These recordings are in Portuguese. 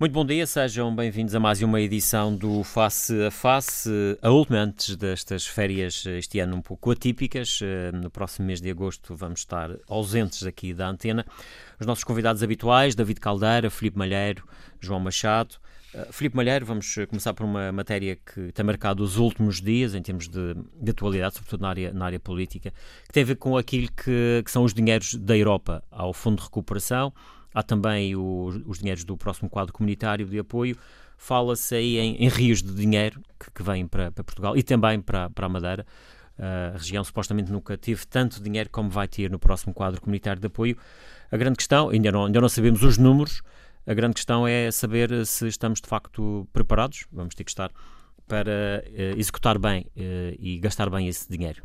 Muito bom dia, sejam bem-vindos a mais uma edição do Face a Face, a última antes destas férias este ano um pouco atípicas. Eh, no próximo mês de agosto vamos estar ausentes aqui da antena. Os nossos convidados habituais, David Caldeira, Filipe Malheiro, João Machado. Uh, Filipe Malheiro, vamos começar por uma matéria que tem marcado os últimos dias em termos de, de atualidade, sobretudo na área, na área política, que tem a ver com aquilo que, que são os dinheiros da Europa ao Fundo de Recuperação Há também o, os dinheiros do próximo quadro comunitário de apoio. Fala-se aí em, em, rios de dinheiro que, que vêm para, para, Portugal e também para, para a Madeira. A região supostamente nunca teve tanto dinheiro como vai ter no próximo quadro comunitário de apoio. A grande questão, ainda não, ainda não sabemos os números, a grande questão é saber se estamos de facto preparados, vamos ter que estar, para uh, executar bem uh, e gastar bem esse dinheiro.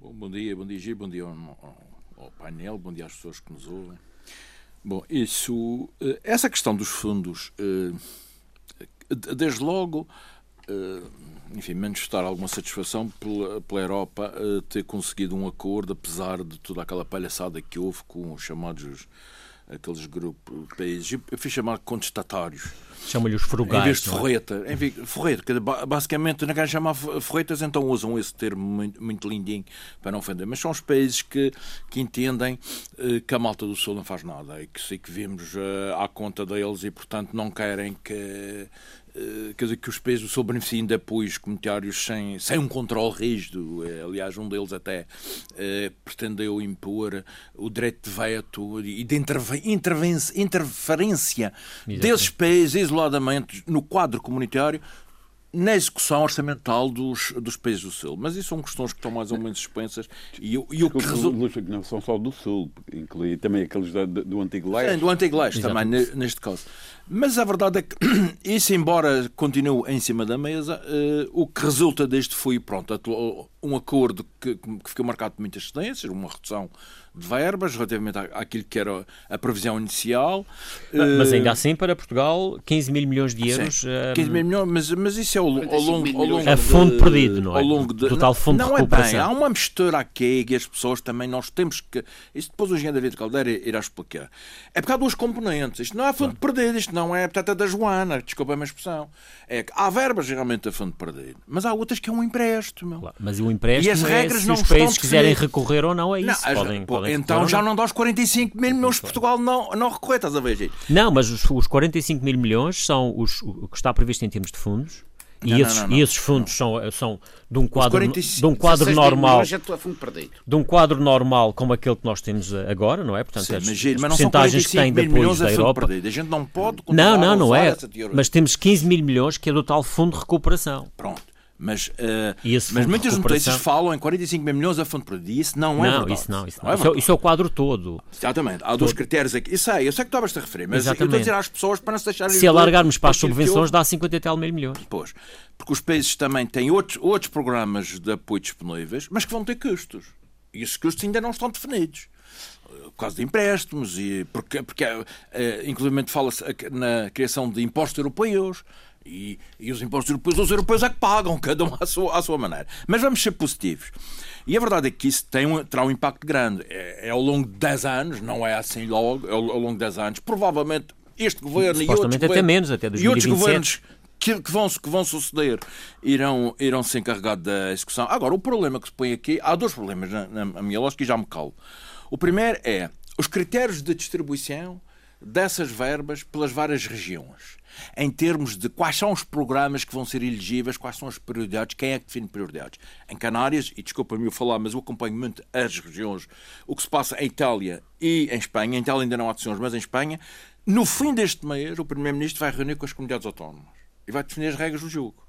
Bom, bom dia, bom dia Gil, bom dia ao, ao painel, bom dia às pessoas que nos ouvem. Bom, isso, eh, essa questão dos fundos, eh, desde logo, eh, enfim, manifestar alguma satisfação pela, pela Europa ter conseguido um acordo, apesar de toda aquela palhaçada que houve com os chamados aqueles grupos países, eu fiz chamar contestatários. Chama-lhe os frugais. Em vez de é? forreta. Em vez, forreta, basicamente, não querem chamar forretas, então usam esse termo muito, muito lindinho para não ofender. Mas são os países que, que entendem uh, que a malta do Sul não faz nada e que, que vimos uh, à conta deles e, portanto, não querem que eh, quer dizer, que os países do Sul beneficiem de apoios comunitários sem, sem um controle rígido. Eh, aliás, um deles até eh, pretendeu impor o direito de veto e de interferência Exatamente. desses países isoladamente no quadro comunitário na execução orçamental dos, dos países do Sul. Mas isso são questões que estão mais ou menos suspensas. E, e o que resulta. Não são só do Sul, inclui também aqueles do, do Antigo Leste. Sim, do Antigo Leste também, neste caso. Mas a verdade é que, isso, embora continue em cima da mesa, uh, o que resulta deste foi, pronto, um acordo que, que ficou marcado por muitas cedências, uma redução verbas relativamente àquilo que era a previsão inicial. Mas ainda eh, assim, para Portugal, 15 mil milhões de euros. Sim, 15 mil milhões, mas, mas isso é ao, ao longo. Ao longo a fundo de, perdido, não é? Ao longo de, Total fundo não de recuperação. é bem, há uma mistura aqui e as pessoas também, nós temos que. Isso depois o engenheiro David Caldeira irá explicar. É porque há duas componentes. Isto não é fundo claro. perdido, isto não é, portanto, a da Joana, desculpa a minha expressão. É que há verbas realmente a fundo perdido, mas há outras que é um empréstimo. Claro, mas o empréstimo e as é regras é, se não os países quiserem recorrer ou não, é isso. Não, podem, pô, podem então já não dá os 45 mil milhões Portugal não, não recorrer, estás a ver, gente? Não, mas os, os 45 mil milhões são os, o que está previsto em termos de fundos. E, não, esses, não, não, e esses fundos são, são de um quadro, 45, de um quadro normal de um quadro normal como aquele que nós temos agora, não é? Portanto, Sim, as, mas, as mas percentagens que têm de apoios da Europa. A gente não pode Não, não, não é. Mas temos 15 mil milhões que é do tal fundo de recuperação. Pronto. Mas, uh, mas muitas notícias falam em 45 mil milhões a fundo perdido. E isso não é não, verdade. Isso não, isso não. É isso, é, isso, é, o quadro todo. Exatamente. Há todo. dois critérios aqui. Isso é, eu sei que estavas a referir, mas Exatamente. eu estou a dizer às pessoas para não se deixarem. Se alargarmos para as subvenções, dá 50 e tal mil milhões. Pois. Porque os países também têm outros, outros programas de apoio disponíveis, mas que vão ter custos. E esses custos ainda não estão definidos por causa de empréstimos, e porque, porque uh, inclusive fala-se na criação de impostos europeus, e, e, os impostos europeus, os europeus é que pagam, cada um à sua, à sua maneira. Mas vamos ser positivos. E a verdade é que isso tem um, terá um impacto grande. É, é, ao longo de 10 anos, não é assim logo, é ao, ao longo de 10 anos. Provavelmente este governo e outros, até menos, até e outros governos que, que, vão, que vão suceder irão, irão se encarregar da execução. Agora, o problema que se põe aqui, há dois problemas na, na minha lógica e já me calo. O primeiro é os critérios de distribuição dessas verbas pelas várias regiões em termos de quais são os programas que vão ser elegíveis, quais são as prioridades, quem é que define prioridades. Em Canárias, e desculpa-me eu falar, mas eu acompanho muito as regiões, o que se passa em Itália e em Espanha, em Itália ainda não há decisões, mas em Espanha, no fim deste mês, o Primeiro-Ministro vai reunir com as comunidades autónomas e vai definir as regras do jogo.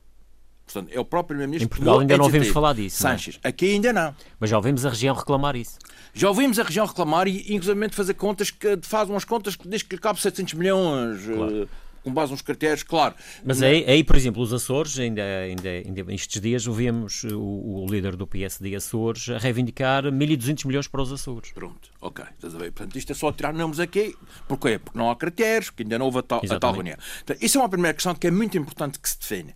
Portanto, é o próprio Primeiro-Ministro. Em Portugal ainda não ouvimos falar disso. Sanches. Não? Aqui ainda não. Mas já ouvimos a região reclamar isso. Já ouvimos a região reclamar e, inclusive, fazer contas que faz umas contas que diz que lhe cabe 700 milhões. Claro. com base nos critérios, claro. Mas aí, aí, por exemplo, os Açores, ainda, ainda, ainda estes dias ouvimos o, o líder do PSD Açores a reivindicar 1.200 milhões para os Açores. Pronto, ok. Estás a ver? Portanto, isto é só tirar nomes aqui. Porquê? Porque não há critérios, porque ainda não houve a tal, a tal reunião. Então, isso é uma primeira questão que é muito importante que se define.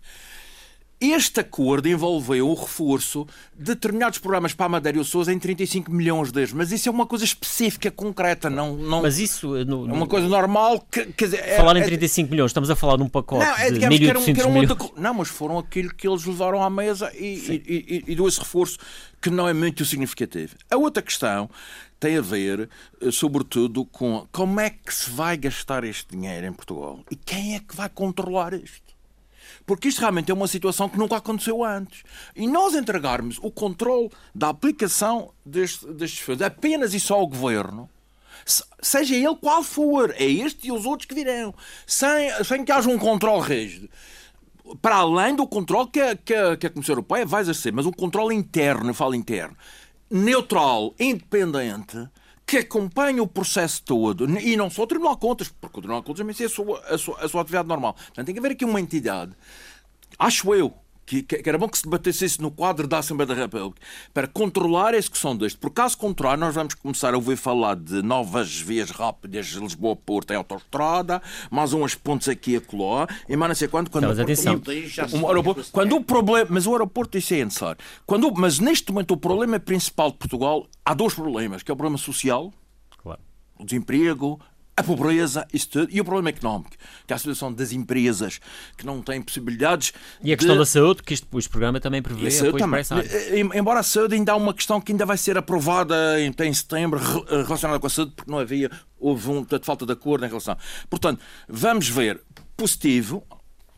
Este acordo envolveu o reforço de determinados programas para a Madeira e o Sousa em 35 milhões de euros. Mas isso é uma coisa específica, concreta. Não, não, mas isso eh, no, é uma coisa normal. Que, quer dizer, é- falar é, em 35 é, milhões, estamos a falar de um pacote não, é, de 1.800 milhões. Outra, não, mas foram aquilo que eles levaram à mesa e, e, e, e deu esse reforço que não é muito significativo. A outra questão tem a ver, eh, sobretudo, com como é que se vai gastar este dinheiro em Portugal e quem é que vai controlar isto. Porque isto realmente é uma situação que nunca aconteceu antes. E nós entregarmos o controle da aplicação deste, destes fundos apenas e só ao governo, seja ele qual for, é este e os outros que virão, sem, sem que haja um controle rígido para além do controle que a, que a, que a Comissão Europeia vai exercer, mas um controle interno, eu falo interno, neutral, independente, que acompanha o processo todo, e não só o Tribunal de Contas, porque o Tribunal de Contas também tem a sua, a sua, a sua atividade normal. Portanto, tem que haver aqui uma entidade, acho eu, que, que, era bom que se debatesse isso no quadro da Assembleia da República, para controlar a execução deste. Por caso contrário, nós vamos começar a ouvir falar de novas vias rápidas de Lisboa-Porto em autoestrada, mais umas pontes aqui a Coló, e mais não sei quando. quando mas atenção. Um aeroporto, quando o problema, mas o aeroporto isso é necessário. Quando, mas neste momento o problema principal de Portugal, há dois problemas, que é o problema social, claro. o desemprego, a pobreza, isso tudo, e o problema económico, que é a situação das empresas que não têm possibilidades. E a questão de... da saúde, que este, este programa também prevê apoio também. Embora a saúde ainda há uma questão que ainda vai ser aprovada em, em setembro relacionada com a saúde, porque não havia, houve um, de falta de acordo em relação. Portanto, vamos ver positivo,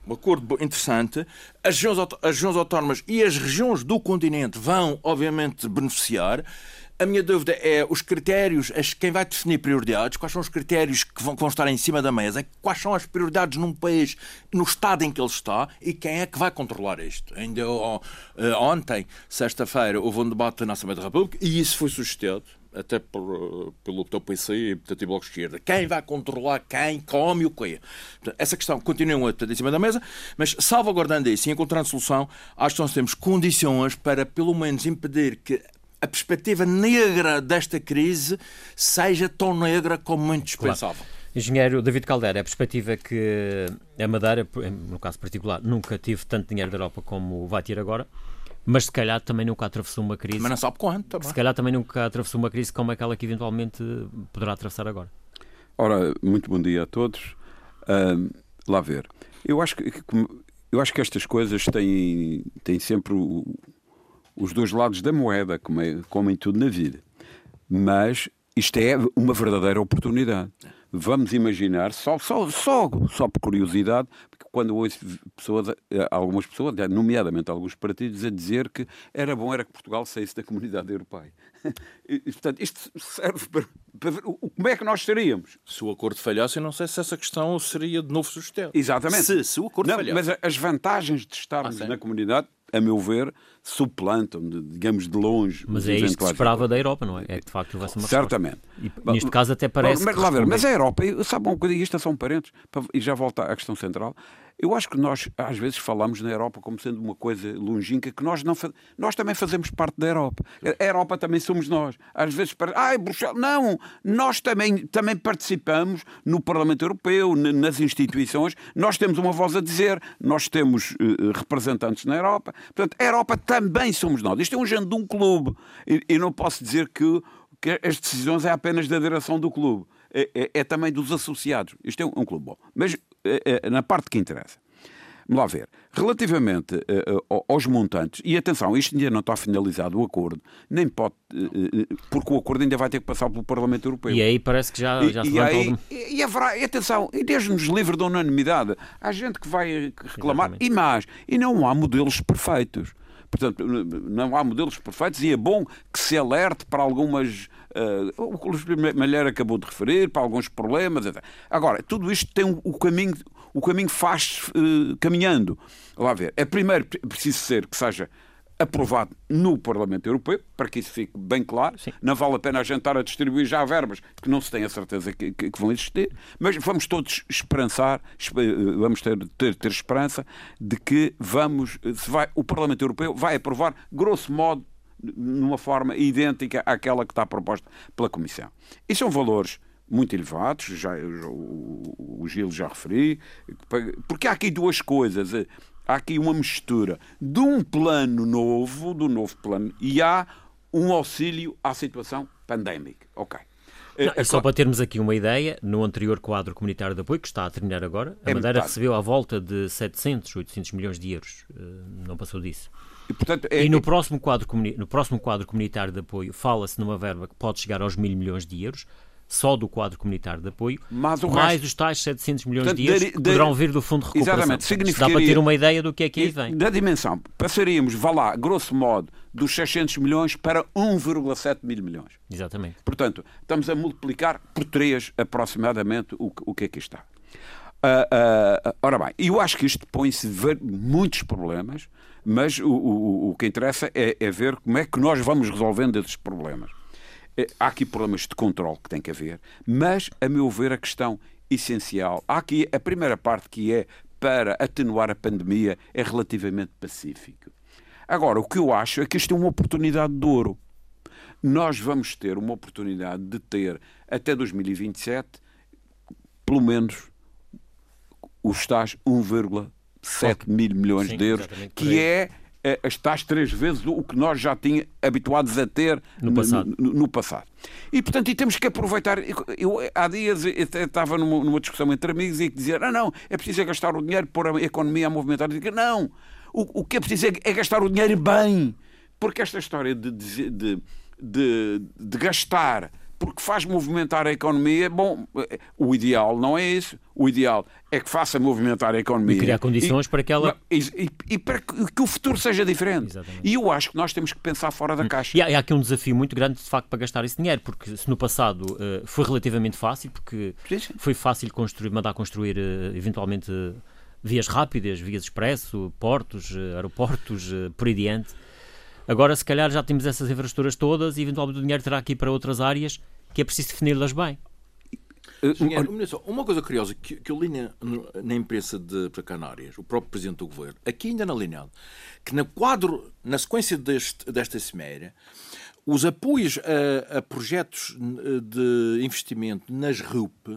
um acordo interessante. As regiões, as regiões autónomas e as regiões do continente vão, obviamente, beneficiar. A minha dúvida é os critérios, quem vai definir prioridades, quais são os critérios que vão, que vão estar em cima da mesa, quais são as prioridades num país, no estado em que ele está e quem é que vai controlar isto. Ainda uh, ontem, sexta-feira, houve um debate na Assembleia da República e isso foi sugestado até por, pelo teu PC e portanto, e Bloco de Esquerda. Quem vai controlar quem, come o quê? Essa questão continua em cima da mesa, mas salvaguardando isso e encontrando solução, acho que nós temos condições para, pelo menos, impedir que a perspectiva negra desta crise seja tão negra como muito pensavam. Claro. Engenheiro David Caldeira, a perspectiva é que a Madeira, no caso particular, nunca tive tanto dinheiro da Europa como vai ter agora, mas se calhar também nunca atravessou uma crise. Mas não sabe quanto também. Se calhar também nunca atravessou uma crise como aquela que eventualmente poderá atravessar agora. Ora, muito bom dia a todos. Uh, lá ver. Eu acho que, eu acho que estas coisas têm, têm sempre o, os dois lados da moeda, como, é, como em tudo na vida. Mas isto é uma verdadeira oportunidade. Vamos imaginar, só, só, só, só por curiosidade, porque quando ouço pessoas, eh, algumas pessoas, nomeadamente alguns partidos, a dizer que era bom era que Portugal saísse da comunidade europeia. E, portanto, isto serve para, para, ver como é que nós estaríamos. Se o acordo falhasse, eu não sei se essa questão seria de novo sustento. Exatamente. Se, se o acordo não, falhasse. Mas as vantagens de estarmos ah, na comunidade a meu ver, suplantam, digamos, de longe. Mas é isto que se esperava da Europa, não é? É que de facto vai ser uma Certamente. E, neste caso até parece. Mas, lá ver, mas a Europa, sabe uma coisa, isto são parentes, e já volta à questão central. Eu acho que nós, às vezes, falamos na Europa como sendo uma coisa longínqua que nós não Nós também fazemos parte da Europa. A Europa também somos nós. Às vezes, para... ai, Bruxelas. Não! Nós também, também participamos no Parlamento Europeu, nas instituições. Nós temos uma voz a dizer. Nós temos uh, representantes na Europa. Portanto, a Europa também somos nós. Isto é um género de um clube. E, e não posso dizer que, que as decisões é apenas da direção do clube. É, é, é, também dos associados. Isto é um, um clube bom. Mas é, é, na parte que interessa. Vamos lá ver. Relativamente uh, aos montantes, e atenção, isto ainda não está finalizado o acordo, nem pode, uh, porque o acordo ainda vai ter que passar pelo Parlamento Europeu. E aí parece que já, já se e, aí, algum... e, haverá, e atenção, e desde-nos livre da unanimidade, há gente que vai reclamar, Exatamente. e mais, e não há modelos perfeitos. Portanto, não há modelos perfeitos e é bom que se alerte para algumas. Uh, o que o Luís Malheiro acabou de referir, para alguns problemas. Etc. Agora, tudo isto tem o caminho, o caminho faz uh, caminhando. Lá ver. É primeiro preciso ser que seja aprovado no Parlamento Europeu, para que isso fique bem claro. Sim. Não vale a pena a gente estar a distribuir já verbas que não se tem a certeza que, que, que vão existir, mas vamos todos esperançar, vamos ter, ter, ter esperança de que vamos, se vai, o Parlamento Europeu vai aprovar, grosso modo, numa forma idêntica àquela que está proposta pela Comissão. E são valores muito elevados, já, o, o Gil já referi, porque há aqui duas coisas há aqui uma mistura de um plano novo, do novo plano, e há um auxílio à situação pandémica. Ok. Não, e só para termos aqui uma ideia, no anterior quadro comunitário de apoio, que está a terminar agora, a é Madeira recebeu à volta de 700, 800 milhões de euros. Eh, não passou disso. E, portanto, é, e no, é... próximo quadro, no próximo quadro comunitário de apoio fala-se numa verba que pode chegar aos mil milhões de euros, só do quadro comunitário de apoio, mais resto... os tais 700 milhões Portanto, de euros que poderão vir do Fundo de Recuperação. Exatamente. Significaria... Dá para ter uma ideia do que é que aí vem. Da dimensão, passaríamos, vá lá, grosso modo, dos 600 milhões para 1,7 mil milhões. Exatamente. Portanto, estamos a multiplicar por 3 aproximadamente o, o que é que está. Uh, uh, ora bem, eu acho que isto põe-se muitos problemas, mas o, o, o que interessa é, é ver como é que nós vamos resolvendo esses problemas. É, há aqui problemas de controle que tem que haver, mas, a meu ver, a questão essencial. Há aqui a primeira parte que é para atenuar a pandemia é relativamente pacífico. Agora, o que eu acho é que isto é uma oportunidade de ouro. Nós vamos ter uma oportunidade de ter até 2027 pelo menos os tais 1,7 mil milhões Sim, de euros, que é as tais três vezes o que nós já tínhamos habituados a ter no passado. No, no, passado. E, portanto, e temos que aproveitar. Eu, há dias eu estava numa, numa, discussão entre amigos e dizer: não, não, é preciso é gastar o dinheiro, pôr a economia a movimentar. Eu digo, não, o, o que é preciso é, é, gastar o dinheiro bem. Porque esta história de, de, de, de gastar porque faz movimentar a economia. Bom, o ideal não é isso. O ideal é que faça movimentar a economia. E criar condições e, para que ela. E, e, e, para que o futuro seja diferente. Exatamente. E eu acho que nós temos que pensar fora da hum. caixa. E há, há, aqui um desafio muito grande, de facto, para gastar esse dinheiro, porque se no passado uh, foi relativamente fácil, porque sim, sim. foi fácil construir, mandar construir, uh, eventualmente, uh, vias rápidas, vias expresso, portos, aeroportos, por aí diante. Agora, se calhar, já temos essas infraestruturas todas e, eventualmente, o dinheiro terá que ir para outras áreas que é preciso defini-las bem. Engenheiro, uma coisa curiosa que, que eu li na, na imprensa de para Canárias, o próprio Presidente do Governo, aqui ainda na linha, que no quadro, na sequência deste, desta cimeira, os apoios a, a projetos de investimento nas RUP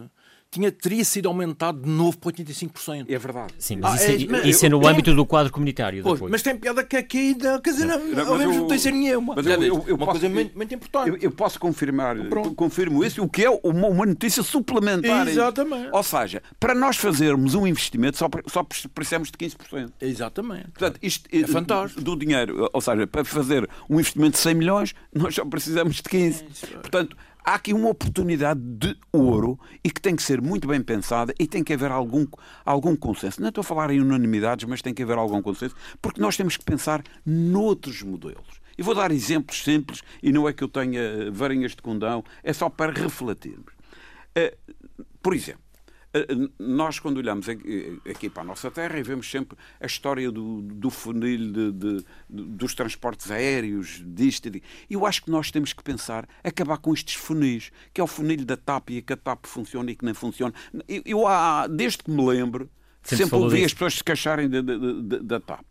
tinha, teria sido aumentado de novo para 85%. É verdade. Sim, mas ah, isso, é, é, isso é no âmbito do quadro comunitário. Pois, mas tem piada que aqui ainda, quer dizer, não, não, não, não tem ser nenhuma. Mas eu, eu, eu uma posso, coisa muito, muito importante. Eu, eu, posso confirmar, Pronto. confirmo isso, o que é uma, uma notícia suplementar. Exatamente. Ou seja, para nós fazermos um investimento só, só precisamos de 15%. Exatamente. Portanto, isto é fantástico. Do dinheiro, ou seja, para fazer um investimento de 100 milhões, nós só precisamos de 15. É Portanto, há aqui uma oportunidade de ouro e que tem que ser muito bem pensada e tem que haver algum, algum consenso. Não estou a falar em unanimidades, mas tem que haver algum consenso, porque nós temos que pensar noutros modelos. E vou dar exemplos simples, e não é que eu tenha varinhas de condão, é só para refletirmos. Eh, por exemplo, eh, nós, quando olhamos aqui para a nossa terra e vemos sempre a história do, do funil de, de, dos transportes aéreos, disto e eu acho que nós temos que pensar acabar com estes funis, que é o funil da TAP e que a TAP funciona e que não funciona. Eu, eu há, desde que me lembro, sempre, sempre ouvi as pessoas se queixarem da, da TAP.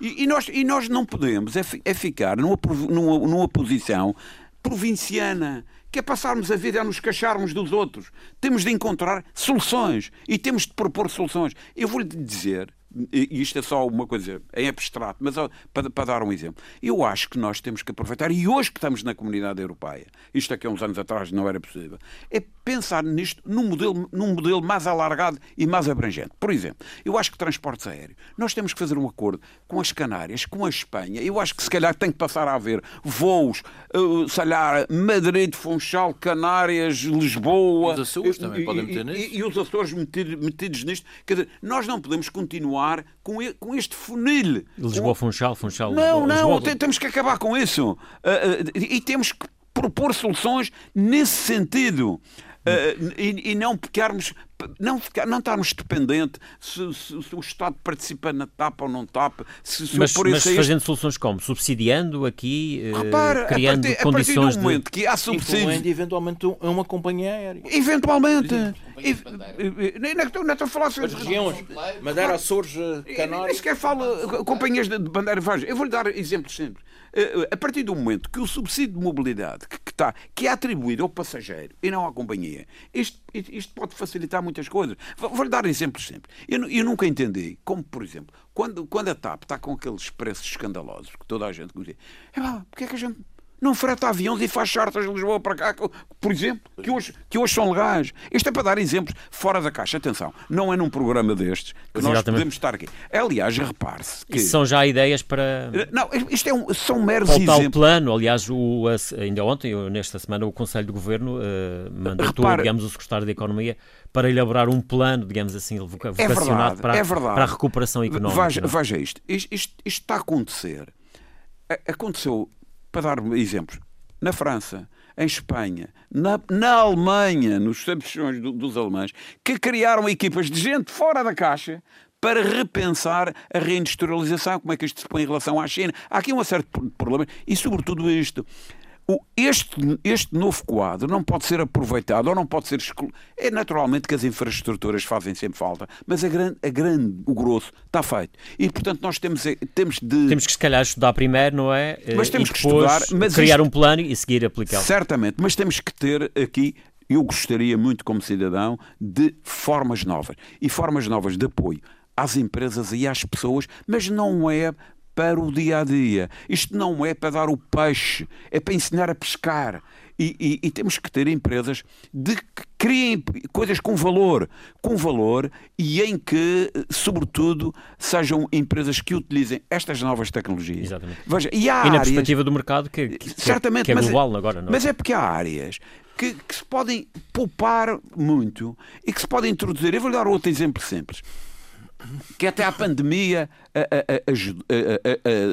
E, e, nós, e nós não podemos é, é ficar numa, numa, numa posição provinciana que é passarmos a vida a nos queixarmos dos outros. Temos de encontrar soluções e temos de propor soluções. Eu vou-lhe dizer e isto é só uma coisa em abstrato, mas para, para, dar um exemplo, eu acho que nós temos que aproveitar, e hoje que estamos na comunidade europeia, isto aqui há uns anos atrás não era possível, é pensar nisto num modelo, num modelo mais alargado e mais abrangente. Por exemplo, eu acho que transportes aéreos, nós temos que fazer um acordo com as Canárias, com a Espanha, eu acho que se calhar tem que passar a haver voos, uh, sei lá, Madrid, Funchal, Canárias, Lisboa. Os Açores também e, podem meter nisto. E, e os Açores metidos, metidos nisto. Quer dizer, nós não podemos continuar continuar com, com este funil. Lisboa, Funchal, Funchal. Não, não, Lisboa. temos que acabar com isso. Uh, uh, e temos que propor soluções nesse sentido. Uh, e, e, não pecarmos não, ficar, não estarmos dependentes se, se, se, o Estado participa na TAP ou não TAP. Se, se mas, mas fazendo soluções como? Subsidiando aqui, Repara, criando a partir, condições a partir do momento de... que há subsídios... eventualmente é uma companhia aérea. Eventualmente. Não estou a falar sobre... As regiões, Madeira, Açores, Canárias... Nem sequer falo companhias de bandeira Eu vou-lhe dar exemplos sempre. Eh, a partir do momento que o subsídio de mobilidade que, está, que é atribuído ao passageiro e não à companhia, isto, isto pode facilitar muitas coisas. Vou-lhe dar exemplos sempre. Eu, eu, nunca entendi como, por exemplo, quando, quando a TAP está com aqueles preços escandalosos que toda a gente conhece, é porque é que a gente não freta aviões e faz chartas de Lisboa para cá, por exemplo, que hoje, que hoje são legais. Isto é para dar exemplos fora da caixa. Atenção, não é num programa destes que nós Exatamente. podemos estar aqui. Aliás, repare-se que... Isso são já ideias para... Não, isto é um, são meros para exemplos. o plano, aliás, o, ainda ontem, nesta semana, o Conselho de Governo uh, mandatou, Repare... digamos, o Secretário de Economia para elaborar um plano, digamos assim, vocacionado é verdade, para, é para, a recuperação económica. Veja, veja isto. Isto, isto. isto está a acontecer. Aconteceu para dar exemplos, na França, em Espanha, na, na Alemanha, nos ambições do, dos alemães, que criaram equipas de gente fora da caixa para repensar a reindustrialização, como é que isto se põe em relação à China. Há aqui um certo problema e, sobretudo, isto este, este novo quadro não pode ser aproveitado ou não pode ser excluído. É naturalmente que as infraestruturas fazem sempre falta, mas a grande, a grande, o grosso está feito. E, portanto, nós temos, temos de. Temos que, se calhar, estudar primeiro, não é? Mas temos que estudar. Mas criar isto, um plano e seguir aplicá-lo. Certamente, mas temos que ter aqui. Eu gostaria muito, como cidadão, de formas novas. E formas novas de apoio às empresas e às pessoas, mas não é para o dia a dia. Isto não é para dar o peixe, é para ensinar a pescar. E, e, e, temos que ter empresas de que criem coisas com valor, com valor e em que, sobretudo, sejam empresas que utilizem estas novas tecnologias. Exatamente. Veja, e, há e na áreas, perspectiva do mercado que, que, certamente, que é global mas, agora. Não é? Mas é porque há áreas que, que se podem poupar muito e que se podem introduzir. Eu vou dar outro exemplo simples que até a pandemia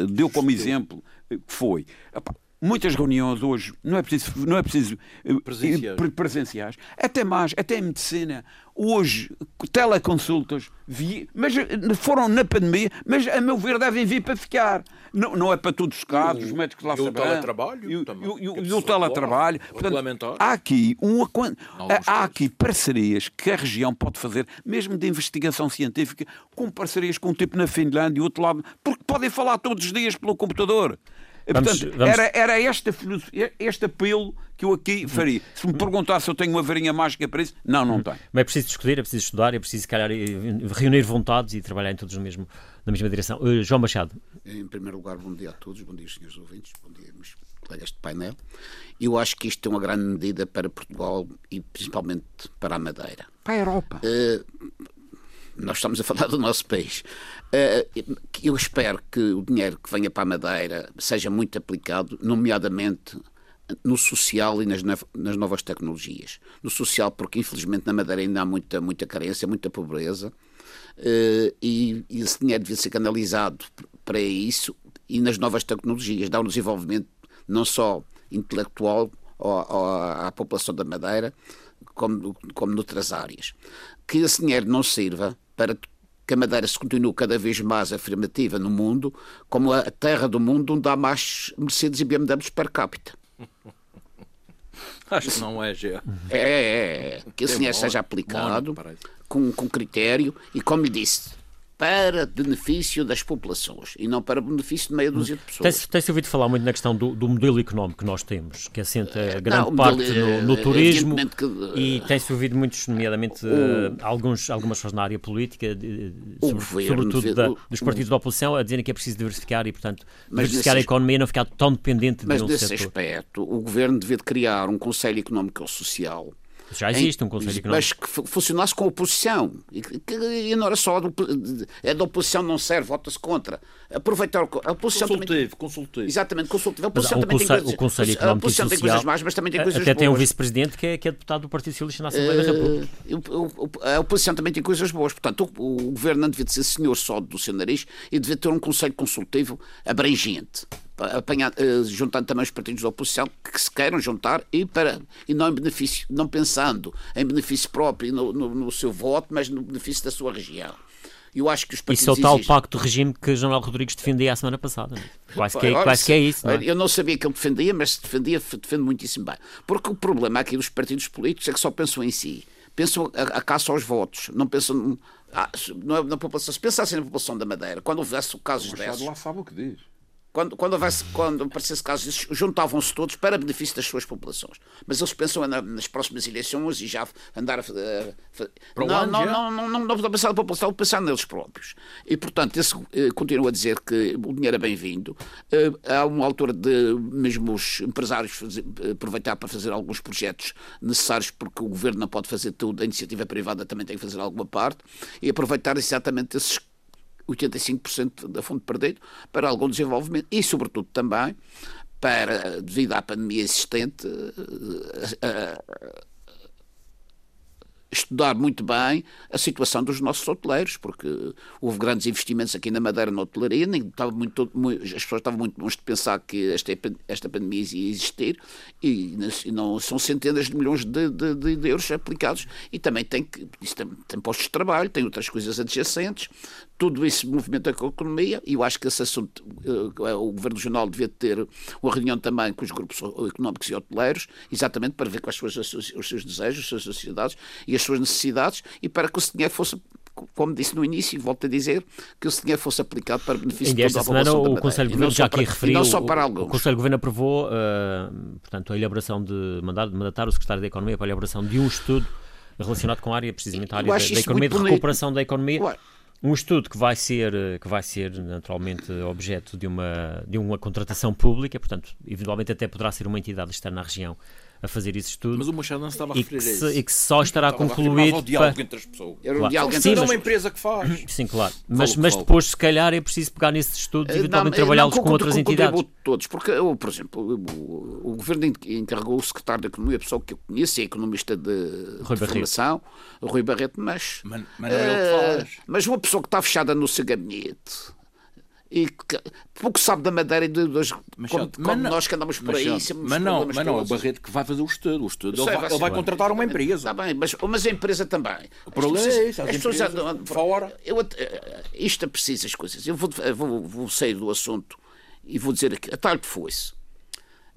deu como exemplo que foi. Muitas reuniões hoje não é preciso, não é preciso eh, presenciais. presenciais, até mais, até em medicina. Hoje, teleconsultas, vi, mas eh, foram na pandemia, mas a meu ver devem vir para ficar. Não, não é para todos os casos, os médicos lá sabem. O teletrabalho. E, o, e, e, e o teletrabalho. Portanto, há aqui, um, há aqui parcerias que a região pode fazer, mesmo de investigação científica, com parcerias com um tipo na Finlândia e outro lado, porque podem falar todos os dias pelo computador. Vamos, Portanto, vamos... Era, era este, este apelo que eu aqui faria. Se me perguntar se eu tenho uma varinha mágica para isso, não, não tenho. Mas é preciso discutir, é preciso estudar, é preciso, calhar, reunir vontades e trabalhar em todos no mesmo, na mesma direção. Uh, João Machado. Em primeiro lugar, bom dia a todos, bom dia, senhores ouvintes, bom dia, meus colegas de painel. Eu acho que isto é uma grande medida para Portugal e principalmente para a Madeira. Para a Europa. Uh, nós estamos a falar do nosso país. Eh, eu espero que o dinheiro que venha para a Madeira seja muito aplicado, nomeadamente no social e nas, nas novas tecnologias. No social, porque infelizmente na Madeira ainda há muita, muita carência, muita pobreza, e, e esse dinheiro devia ser canalizado para isso e nas novas tecnologias, dar um desenvolvimento não só intelectual à população da Madeira, como, como noutras áreas. Que esse dinheiro não sirva para que a Madeira se continue cada vez mais afirmativa no mundo, como a terra do mundo onde há mais Mercedes e BMWs per capita. Acho que não é, Gê. É, é, é. Que esse dinheiro seja aplicado com, com critério e, como lhe disse, para benefício das populações e não para benefício de meia dúzia de pessoas. Tem-se ouvido falar muito na questão do, do, modelo económico que nós temos, que assenta grande não, parte modelo, no, no, turismo que, e tem-se ouvido muitos, nomeadamente o, uh, alguns, algumas pessoas na área política, de, sobre, sobretudo da, dos partidos o, da oposição, a dizerem que é preciso diversificar e, portanto, diversificar a economia e não ficar tão dependente mas de um nesse setor. aspecto, o governo devia criar um Conselho Económico e Social já existe em, um Conselho Económico. Mas que funcionasse com a oposição. E, que, e não era só. Do, é da oposição, não serve, vota-se contra. Aproveitar. A oposição consultivo, também, consultivo. Exatamente, consultivo. A oposição mas, também conselho, tem coisas. O Conselho Económico a oposição tem Social, coisas más, mas também tem coisas até boas. tem um vice-presidente que, é, que é deputado do Partido Socialista na Assembleia uh, da República. A oposição também tem coisas boas. Portanto, o, o governo não devia ser senhor só do seu nariz e devia ter um Conselho Consultivo abrangente apanhar, uh, juntando também os partidos da oposição que se queiram juntar e, para, e não, em benefício, não pensando em benefício próprio no, no, no seu voto, mas no benefício da sua região. Eu acho que os partidos Isso é o tal exigem... pacto de regime que General Rodrigues defendia a semana passada. É? Quase que, é, quase que é isso. Não é? Eu não sabia que ele defendia, mas defendia, defende muitíssimo bem. Porque o problema aqui dos partidos políticos é que só pensam em si. Pensam a, a caça aos votos. Não pensam ah, na população. Se pensassem na população da Madeira, quando houvesse casos desses. lá sabe o que diz quando, quando, houvesse, quando aparecesse casos juntavam-se todos para benefício das suas populações. Mas eles pensam na, nas próximas eleições e já andar a. não, não, não, não, não, não, não pensar na população, pensar neles próprios. E, portanto, esse, eh, continuo a dizer que o dinheiro é bem-vindo. Eh, há uma altura de mesmo os empresários fazer, aproveitar para fazer alguns projetos necessários, porque o governo não pode fazer tudo, a iniciativa privada também tem que fazer alguma parte, e aproveitar exatamente esses 85% da fonte perdido para algum desenvolvimento e, sobretudo, também para, devido à pandemia existente, eh, estudar muito bem a situação dos nossos hoteleiros, porque houve grandes investimentos aqui na Madeira na hotelaria, estava muito, muito, as pessoas estavam muito longe de pensar que esta, esta pandemia ia existir e, não são centenas de milhões de, de, de, euros aplicados e também tem, que, tem, tem postos de trabalho, tem outras coisas adjacentes, tudo isso movimenta a economia e eu acho que esse assunto, uh, o Governo Regional devia ter uma reunião também com os grupos económicos e hoteleiros, exatamente para ver quais são os seus desejos, as suas sociedades e as suas necessidades e para que o dinheiro fosse como disse no início, e volto a dizer, que o dinheiro fosse aplicado para benefício de toda a semana o Conselho de Governo já aqui referiu, não só para alguns. o Conselho de Governo aprovou, uh, portanto, a elaboração de, mandar, mandatar o Secretário da Economia para a elaboração de um estudo relacionado com a área, precisamente a área da, da economia, de recuperação da economia. Ué um estudo que vai ser que vai ser naturalmente objeto de uma de uma contratação pública, portanto, eventualmente até poderá ser uma entidade externa à região a fazer esse estudo. Mas o Machado não estava a referir e que, se, e que só estará concluído. Ao diálogo para... entre as pessoas. Era um claro. diálogo entre Sim, mas... é uma empresa que faz. Sim, claro. Mas, mas depois, se calhar, é preciso pegar nesses estudos e eventualmente trabalhá-los com, com, outras com entidades. todos, porque, eu, por exemplo, o, o, governo encarregou o secretário da Economia, a pessoa que eu conheço, é economista de, Rui de formação, o Rui Barreto, mas. Mas, mas não é ele que faz. Mas uma pessoa que está fechada no seu gabinete e que pouco sabe da Madeira e dos, como, como não, nós que andamos por aí. Mas, mas não, mas não é o Barreto que vai fazer o estudo. O estudo ele, vai, ele vai contratar uma empresa. Está bem, mas, mas a empresa também. O problema é isso. As, as pessoas andam fora. Eu, eh, isto é preciso as coisas. Eu vou, vou, vou sair do assunto e vou dizer aqui. A tarde foi-se.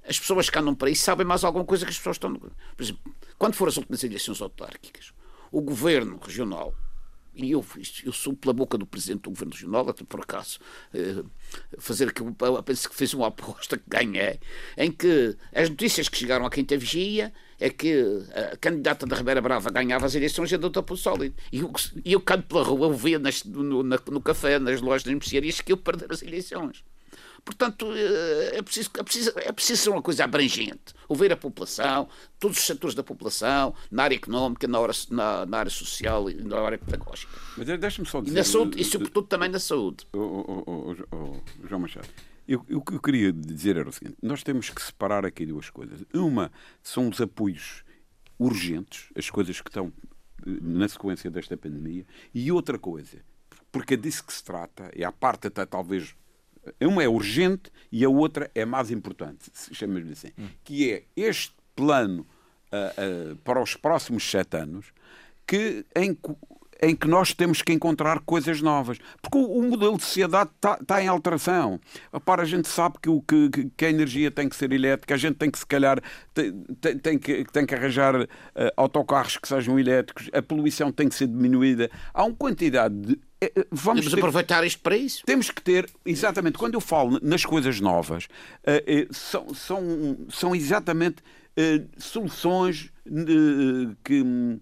As pessoas que andam para aí sabem mais alguma coisa que as pessoas estão. Por exemplo, quando foram as últimas eleições autárquicas, o governo regional e eu, eu sou pela boca do presidente do governo regional, até por acaso, eh, fazer aquilo, penso que fez uma aposta que ganhei, em que as notícias que chegaram a Quinta Vigia é que a candidata da Ribeira Brava ganhava as eleições e a doutora Pelo Sólido. E eu, eu canto pela rua, eu via nas, no, na, no café, nas lojas, nas mercearias, que eu perder as eleições. Portanto, eh, é preciso, é, preciso, é preciso ser uma coisa abrangente. Ouvir a população, todos os setores da população, na área económica, na, hora, na, na área social e na área pedagógica. Mas deixa-me só dizer... E, na saúde, e sobretudo também na saúde. Oh, oh, oh, João Machado, eu, eu, o que eu queria dizer era o seguinte: nós temos que separar aqui duas coisas. Uma são os apoios urgentes, as coisas que estão eh, na sequência desta pandemia, e outra coisa, porque é disso que se trata, e a parte até talvez uma é urgente e a outra é mais importante, chamamos-lhe assim, hum. que é este plano uh, uh, para os próximos sete anos que, em, em que nós temos que encontrar coisas novas. Porque o, o modelo de sociedade está tá em alteração. Para a gente sabe que, o, que, que, a energia tem que ser elétrica, a gente tem que, se calhar, tem, tem, tem que, tem que arranjar uh, autocarros que sejam elétricos, a poluição tem que ser diminuída. Há uma quantidade de é, é, vamos ter, aproveitar isto para isso. Temos que ter, exatamente, quando eu falo nas coisas novas, são, são, são exatamente soluções que,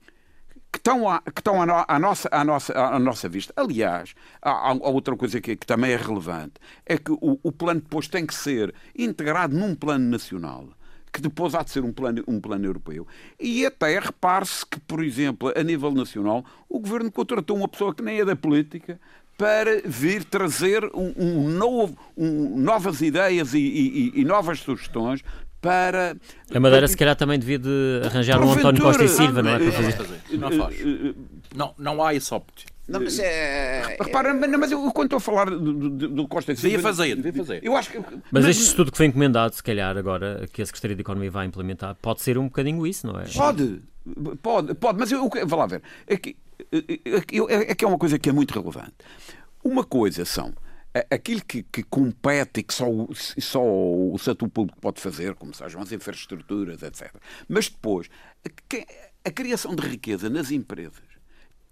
que estão, a, que estão à, nossa, nossa, à nossa vista. Aliás, há, há outra coisa que, que, também é relevante, é que o, o plano depois tem que ser integrado num plano nacional que depois há de ser um plano, um plano europeu. E até repare-se que, por exemplo, a nível nacional, o governo contratou uma pessoa que nem é da política para vir trazer um, um novo, um, novas ideias e, e, e, novas sugestões para. A Madeira, para... se calhar, também devia de arranjar um António Costa e Silva, não é? Para fazer. Não faz. Não, não há esse óptimo. Não, mas é. Repara, mas, mas eu quando estou a falar do, do, do Costa Devia fazer, devia fazer. Eu acho que. Mas este estudo que foi encomendado, se calhar, agora, que a Secretaria de Economia vai implementar, pode ser um bocadinho isso, não é? Pode, pode, pode, mas eu, eu vá lá ver. É que, é, que- é que é uma coisa que é muito relevante. Uma coisa são aquilo que, que compete e que só, só o setor público pode fazer, como sejam as infraestruturas, etc. Mas depois, a, a criação de riqueza nas empresas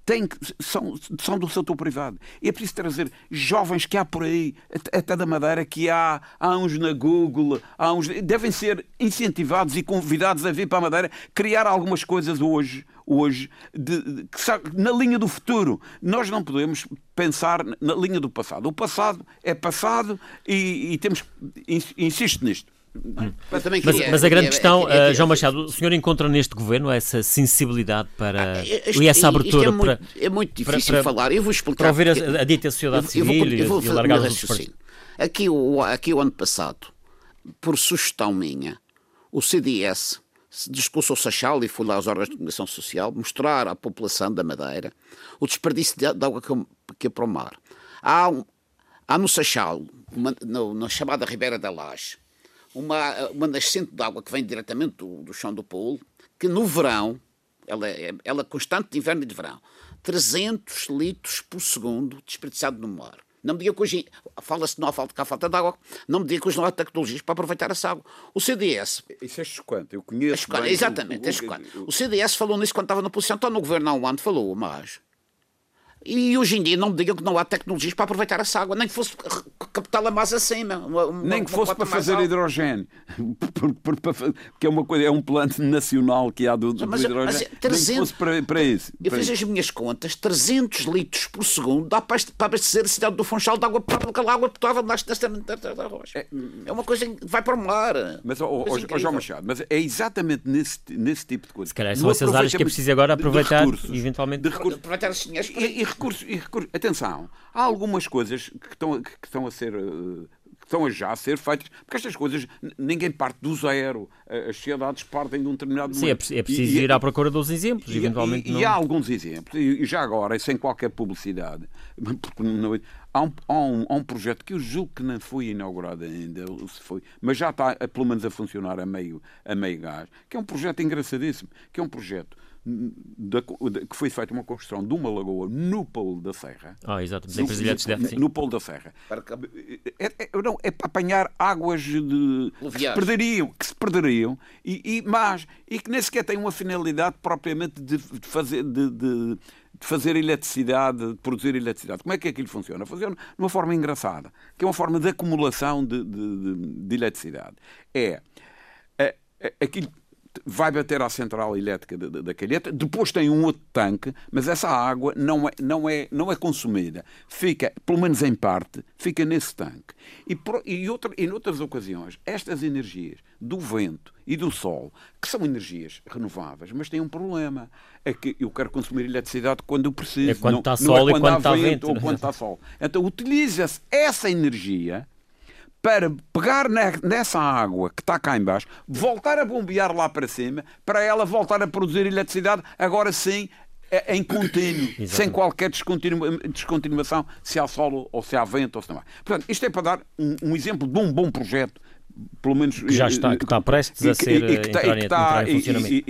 tem são, são do setor privado. E é preciso trazer jovens que há por aí, até da Madeira, que há, há uns na Google, há uns, devem ser incentivados e convidados a vir para a Madeira criar algumas coisas hoje, hoje de- de- que na linha do futuro. Nós não podemos pensar na linha do passado. O passado é passado e, e temos. ins- Insisto nisto. Eu também Mas, queria- mas a grande queria- questão, queria- eh, João Machado, o senhor encontra neste governo essa sensibilidade para. Isto- e essa isto abertura é muito, para. é muito para- difícil para- falar. Eu vou explicar. para ouvir a- a dita sociedade eu vou- civil eu vou e fazer alargar o meu os raciocínio. Aqui o, aqui o ano passado, por sugestão minha, o CDS discursou Sachal e foi lá aos órgãos de comunicação social mostrar à população da Madeira o desperdício de, de água que, que é para o mar. Há, um- há no Sachal, uma- no- na chamada Ribeira da Laje, uma, uma nascente de água que vem diretamente do, do chão do polo, que no verão, ela é, ela é constante de inverno e de verão, 300 litros por segundo desperdiçado no mar. Não me diga que hoje fala-se não há falta, que há falta de água, não me diga que hoje não há tecnologias para aproveitar essa água. O CDS Isso é chocante. Eu conheço. bem o- exatamente, o- a escola. o- O CDS falou nisso quando estava na posição, está no governo há um ano, falou, mas. E hoje em dia não me digam que não há tecnologias para aproveitar essa água, nem que fosse captá-la mais acima. uma- uma- Nem que fosse para fazer alta. hidrogênio. Para Porque é uma coisa, é um plano nacional que há do, do Mas- mas hidrogênio. é Nem que 300 fosse para, para isso. Eu para fiz isso. as minhas contas, 300 litros por segundo dá para para abastecer a cidade do Funchal de água potável, porque aquela água potável nasce nesta da rocha. É uma coisa que vai para o mar. Mas, ó, incrível. João Machado, mas é exatamente nesse, nesse tipo de coisa. Se calhar são essas áreas que é preciso agora de- de aproveitar, recursos, eventualmente. de recursos. Aproveitar esses dinheiros para- E, e recursos, e recursos. Atenção, há algumas coisas que estão, que estão a ser. eh, que estão a já a ser feitas, porque estas coisas ninguém parte do zero. As sociedades partem de um determinado Sim, é, momento. pre- é preciso E- ir à procura dos exemplos, e, eventualmente e- não. e há alguns exemplos, e já agora, e sem qualquer publicidade, porque não- há, um, há, um, há um projeto que eu julgo que não foi inaugurado ainda, se foi, mas já está pelo menos a funcionar a meio, a meio gás, que é um projeto engraçadíssimo, que é um projeto da- da- que foi feita uma construção de uma lagoa no Polo da Serra. Ah, exato, No- no, sim. no Polo da Serra. Para cá. É, é- não, é para apanhar águas de, que se perderiam, que se perderiam e, e mais, e que nem sequer têm uma finalidade propriamente de, de fazer de, de- de fazer eletricidade, de produzir eletricidade. Como é que aquilo funciona? Funciona de uma forma engraçada, que é uma forma de acumulação de, de- de- de eletricidade. É, é, é aquilo vai bater à central elétrica da, calheta, depois tem um outro tanque, mas essa água não é, não é, não é consumida. Fica, pelo menos em parte, fica nesse tanque. E, por, e, outra, e noutras ocasiões, estas energias do vento e do sol, que são energias renováveis, mas têm um problema. É que eu quero consumir eletricidade quando eu preciso. É quando não, está não sol é e quando quando há está vento, vento, ou não é? quando está sol. Então utiliza-se essa energia para pegar ne- nessa água que está cá em baixo, voltar a bombear lá para cima, para ela voltar a produzir eletricidade, agora sim, eh, em contínuo, sem qualquer descontinua- descontinuação, se há sol ou se há vento ou se não há. Portanto, isto é para dar um, um exemplo de um bom projeto, pelo menos... Que já está- que está prestes a e que- ser, e que está- entrar e que em- está- e- funcionamento.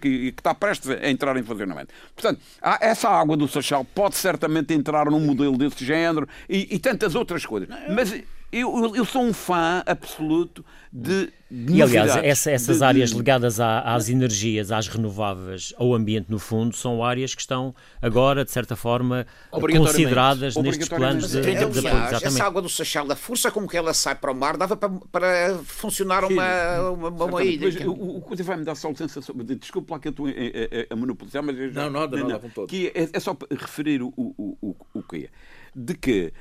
que está prestes a entrar em funcionamento. Portanto, há- essa água do Sachal pode certamente entrar num modelo desse género e, e tantas outras coisas. Mas eu, eu- eu sou um fã absoluto de. de E aliás, essa- essas de- de- áreas ligadas à- às energias, às renováveis, ao ambiente no fundo, são áreas que estão agora, de certa forma, consideradas nestes planos de, de, de apoio. essa Exatamente. água do Sachal, a força com que ela sai para o mar, dava para, para funcionar uma, uma, uma. Mas ilha. o, o coisa vai-me dar só licença sobre. Desculpe lá que eu estou a, a, a monopolizar, mas já. Não, nada, nada, com todo. Que é, é só para referir o, o, o, o que é. De que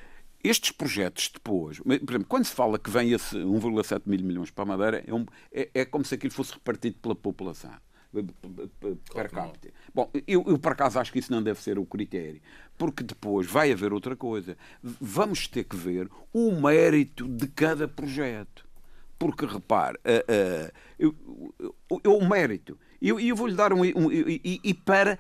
estes projetos depois, por exemplo, quando se fala que vem esse 1,7 mil milhões para a Madeira, é, um- é- é como se aquilo fosse repartido pela população. Per capita. Bom, eu, eu por acaso acho que isso não deve ser o critério, porque depois vai haver outra coisa. Vamos ter que ver o mérito de cada projeto. Porque, repare, ah, ah, eu, eu- o mérito. E eu, eu vou-lhe dar um. um- e- e para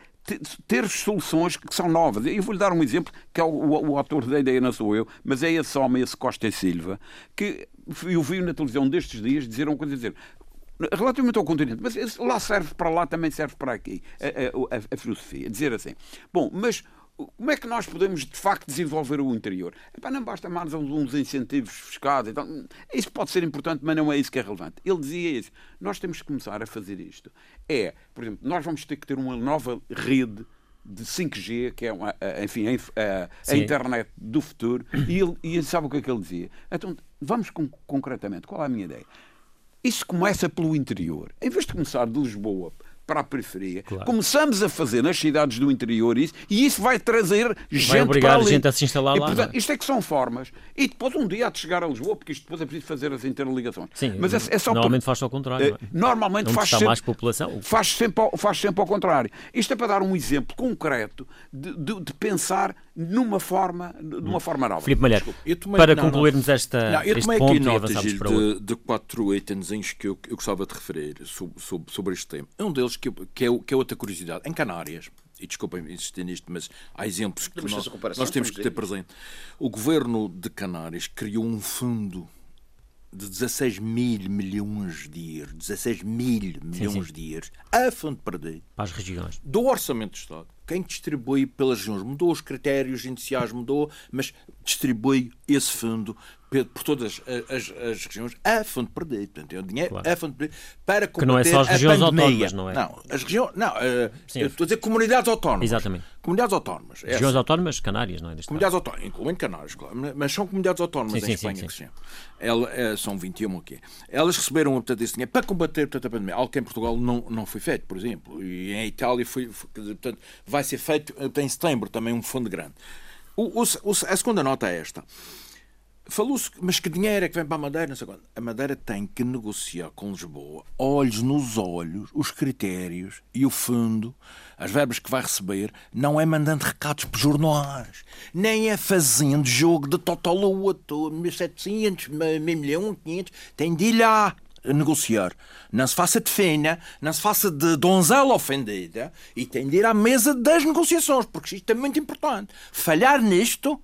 ter soluções que são novas. Eu vou-lhe dar um exemplo, que é o, o, o autor da ideia não sou eu, mas é esse homem, esse Costa e Silva, que eu vi na televisão destes dias dizer uma coisa, dizer relativamente ao continente, mas lá serve para lá, também serve para aqui, a, a, a filosofia. Dizer assim, bom, mas como é que nós podemos de facto desenvolver o interior? Epá, não basta mais uns incentivos fiscais. Então, isso pode ser importante, mas não é isso que é relevante. Ele dizia isso. Nós temos que começar a fazer isto. É, por exemplo, nós vamos ter que ter uma nova rede de 5G, que é, uma, enfim, a, a internet do futuro. E, ele, e sabe o que é que ele dizia? Então, vamos com, concretamente. Qual é a minha ideia? Isso começa pelo interior. Em vez de começar de Lisboa para a periferia. Claro. Começamos a fazer nas cidades do interior isso e isso vai trazer vai gente vai obrigar a gente a se instalar e, lá. Portanto, é? isto é que são formas. E depois um dia há de chegar a Lisboa, porque isto depois é preciso fazer as interligações. Sim, mas é, é só normalmente por... faz ao contrário. É? Normalmente faz está sempre, mais população. Faz sempre, ao, faz sempre ao contrário. Isto é para dar um exemplo concreto de, de, de pensar numa forma, numa forma nova. Filipe Malheiro, para concluirmos esta, não, eu este ponto aqui notas, e para de, de quatro itenzinhos que eu, eu gostava de referir sobre, sobre, sobre este tema. Um deles que, que, é, que é outra curiosidade. Em Canárias, e desculpem insistir nisto, mas há exemplos que nós, nós temos que ter presente. O governo de Canárias criou um fundo de 16 mil milhões de euros, 16 mil milhões sim, sim. de euros, a fundo perdido. Para as regiões. Do orçamento do Estado. Quem distribui pelas regiões mudou os critérios iniciais, mudou, mas distribui esse fundo por todas as, as, regiões a fundo perdido. Portanto, é o dinheiro claro. a fundo perdido para combater que não é só as regiões autónomas, não é? Não, as regiões, não, uh, estou a dizer comunidades autónomas. Exatamente. Comunidades autónomas. É regiões autónomas, Canárias, não é? Comunidades autónomas, incluindo Canárias, claro. Mas são comunidades autónomas sim, em sim, Espanha sim, sim. Ela, é, são 21 aqui. Elas receberam portanto, esse dinheiro para combater portanto, a pandemia, algo que em Portugal não, não foi feito, por exemplo. E em Itália foi, foi portanto, vai ser feito em setembro também um fundo grande. O, o, a segunda nota é esta. Falou-se, mas que dinheiro é que vem para a Madeira? A Madeira tem que negociar com Lisboa, olhos nos olhos, os critérios e o fundo, as verbas que vai receber, não é mandando recados por jornais, nem é fazendo jogo de Totolua, 1.700, 1 milhão, 500, tem de ir lá negociar. Não se faça de fena, não se faça de donzela ofendida e tem de ir à mesa das negociações, porque isto é muito importante. Falhar nisto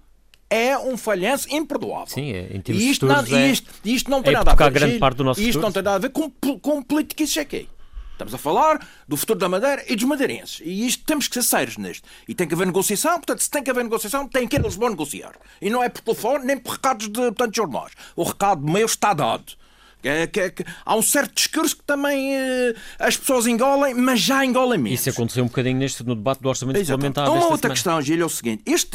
é um falhanço imperdoável. Sim, é, em termos e isto, não, é, isto, isto não é tem nada a ver grande parte do nosso isto não tem nada a ver com, com política e aqui. Estamos a falar do futuro da Madeira e dos madeirenses. E isto temos que ser sérios neste. E tem que haver negociação, portanto, se tem que haver negociação, tem que ir a Lisboa negociar. E não é por telefone, nem por recados de, portanto, jornais. O recado meu está dado. É, que, é, que, há um certo discurso que também uh, as pessoas engolem, mas já engolem menos. Isso aconteceu um bocadinho neste, no debate do orçamento Exato. suplementar. Uma outra semana. questão, Gil, é o seguinte: este